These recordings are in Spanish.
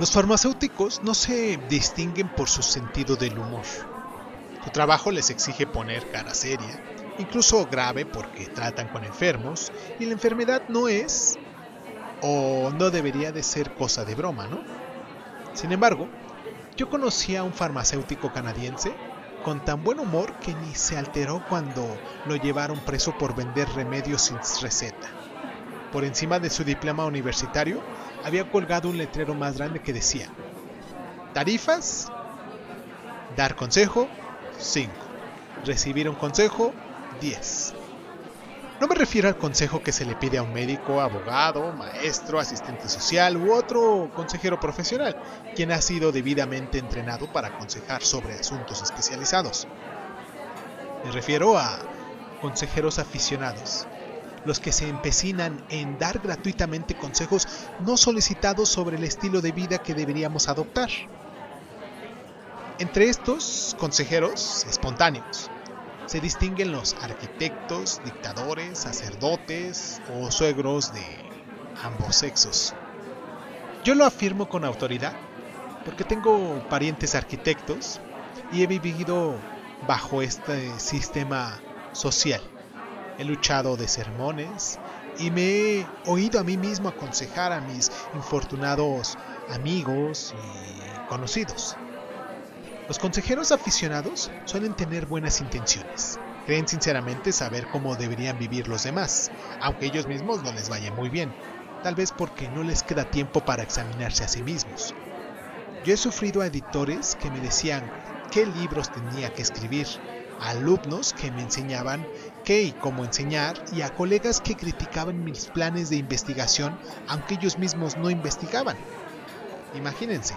Los farmacéuticos no se distinguen por su sentido del humor. Su trabajo les exige poner cara seria, incluso grave porque tratan con enfermos, y la enfermedad no es o no debería de ser cosa de broma, ¿no? Sin embargo, yo conocí a un farmacéutico canadiense con tan buen humor que ni se alteró cuando lo llevaron preso por vender remedios sin receta. Por encima de su diploma universitario había colgado un letrero más grande que decía, tarifas, dar consejo, 5, recibir un consejo, 10. No me refiero al consejo que se le pide a un médico, abogado, maestro, asistente social u otro consejero profesional, quien ha sido debidamente entrenado para aconsejar sobre asuntos especializados. Me refiero a consejeros aficionados, los que se empecinan en dar gratuitamente consejos no solicitados sobre el estilo de vida que deberíamos adoptar. Entre estos consejeros espontáneos se distinguen los arquitectos, dictadores, sacerdotes o suegros de ambos sexos. Yo lo afirmo con autoridad porque tengo parientes arquitectos y he vivido bajo este sistema social. He luchado de sermones y me he oído a mí mismo aconsejar a mis infortunados amigos y conocidos. Los consejeros aficionados suelen tener buenas intenciones. Creen sinceramente saber cómo deberían vivir los demás, aunque ellos mismos no les vaya muy bien, tal vez porque no les queda tiempo para examinarse a sí mismos. Yo he sufrido a editores que me decían qué libros tenía que escribir, alumnos que me enseñaban qué y cómo enseñar y a colegas que criticaban mis planes de investigación aunque ellos mismos no investigaban. Imagínense,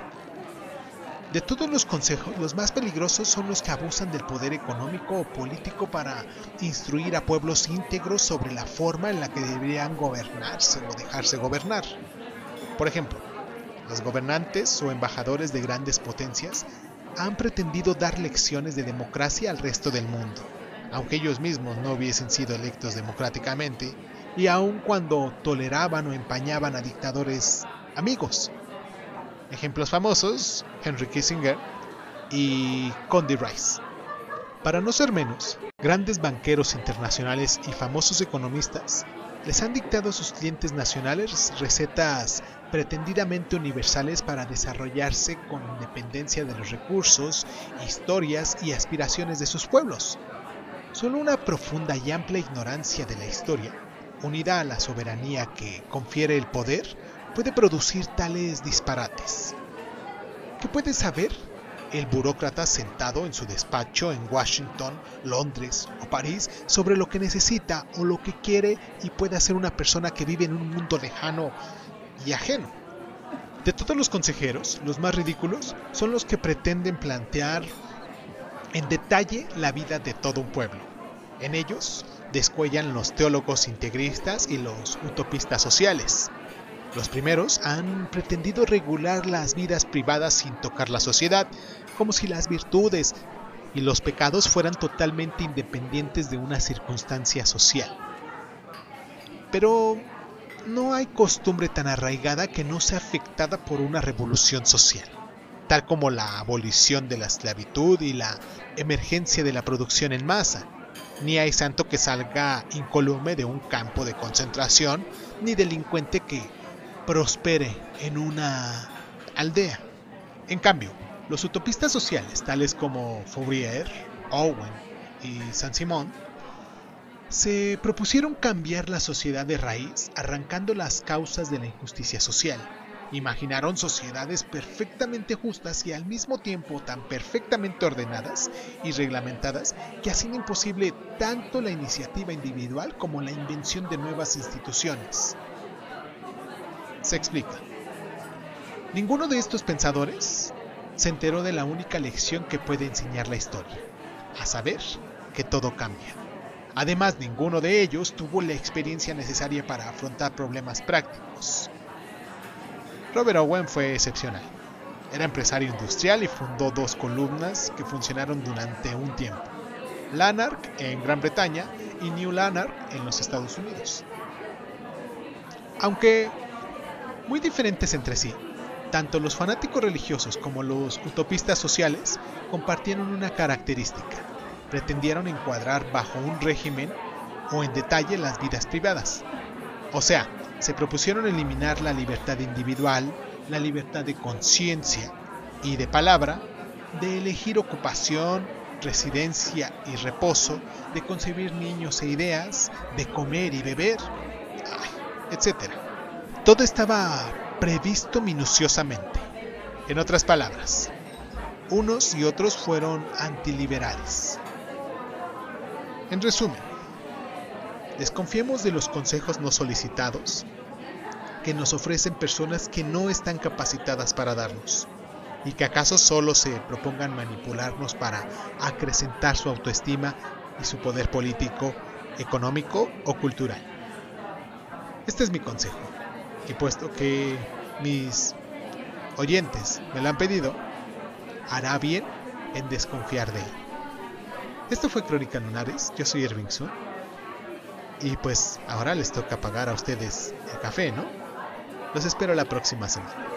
de todos los consejos, los más peligrosos son los que abusan del poder económico o político para instruir a pueblos íntegros sobre la forma en la que deberían gobernarse o dejarse gobernar. Por ejemplo, los gobernantes o embajadores de grandes potencias han pretendido dar lecciones de democracia al resto del mundo, aunque ellos mismos no hubiesen sido electos democráticamente, y aun cuando toleraban o empañaban a dictadores amigos. Ejemplos famosos, Henry Kissinger y Condi Rice. Para no ser menos, grandes banqueros internacionales y famosos economistas les han dictado a sus clientes nacionales recetas pretendidamente universales para desarrollarse con independencia de los recursos, historias y aspiraciones de sus pueblos. Solo una profunda y amplia ignorancia de la historia, unida a la soberanía que confiere el poder, puede producir tales disparates. ¿Qué puede saber el burócrata sentado en su despacho en Washington, Londres o París sobre lo que necesita o lo que quiere y puede hacer una persona que vive en un mundo lejano y ajeno? De todos los consejeros, los más ridículos son los que pretenden plantear en detalle la vida de todo un pueblo. En ellos descuellan los teólogos integristas y los utopistas sociales. Los primeros han pretendido regular las vidas privadas sin tocar la sociedad, como si las virtudes y los pecados fueran totalmente independientes de una circunstancia social. Pero no hay costumbre tan arraigada que no sea afectada por una revolución social, tal como la abolición de la esclavitud y la emergencia de la producción en masa. Ni hay santo que salga incolume de un campo de concentración, ni delincuente que prospere en una aldea. En cambio, los utopistas sociales, tales como Fourier, Owen y Saint-Simon, se propusieron cambiar la sociedad de raíz arrancando las causas de la injusticia social. Imaginaron sociedades perfectamente justas y al mismo tiempo tan perfectamente ordenadas y reglamentadas que hacían imposible tanto la iniciativa individual como la invención de nuevas instituciones. Se explica. Ninguno de estos pensadores se enteró de la única lección que puede enseñar la historia, a saber que todo cambia. Además, ninguno de ellos tuvo la experiencia necesaria para afrontar problemas prácticos. Robert Owen fue excepcional. Era empresario industrial y fundó dos columnas que funcionaron durante un tiempo. Lanark en Gran Bretaña y New Lanark en los Estados Unidos. Aunque muy diferentes entre sí, Tanto los fanáticos religiosos como los utopistas sociales compartieron una característica. Pretendieron encuadrar bajo un régimen o en detalle las vidas privadas. O sea, se propusieron eliminar la libertad individual, la libertad de conciencia y de palabra, de elegir ocupación, residencia y reposo, de concebir niños e ideas, de comer y beber, etc. Todo estaba previsto minuciosamente. En otras palabras, unos y otros fueron antiliberales. En resumen, desconfiemos de los consejos no solicitados que nos ofrecen personas que no están capacitadas para darnos y que acaso solo se propongan manipularnos para acrecentar su autoestima y su poder político, económico o cultural. Este es mi consejo, y puesto que mis oyentes me lo han pedido, hará bien en desconfiar de él. Esto fue Crónica Lunares, yo soy Irving Sun, y pues ahora les toca pagar a ustedes el café, ¿no? Los espero la próxima semana.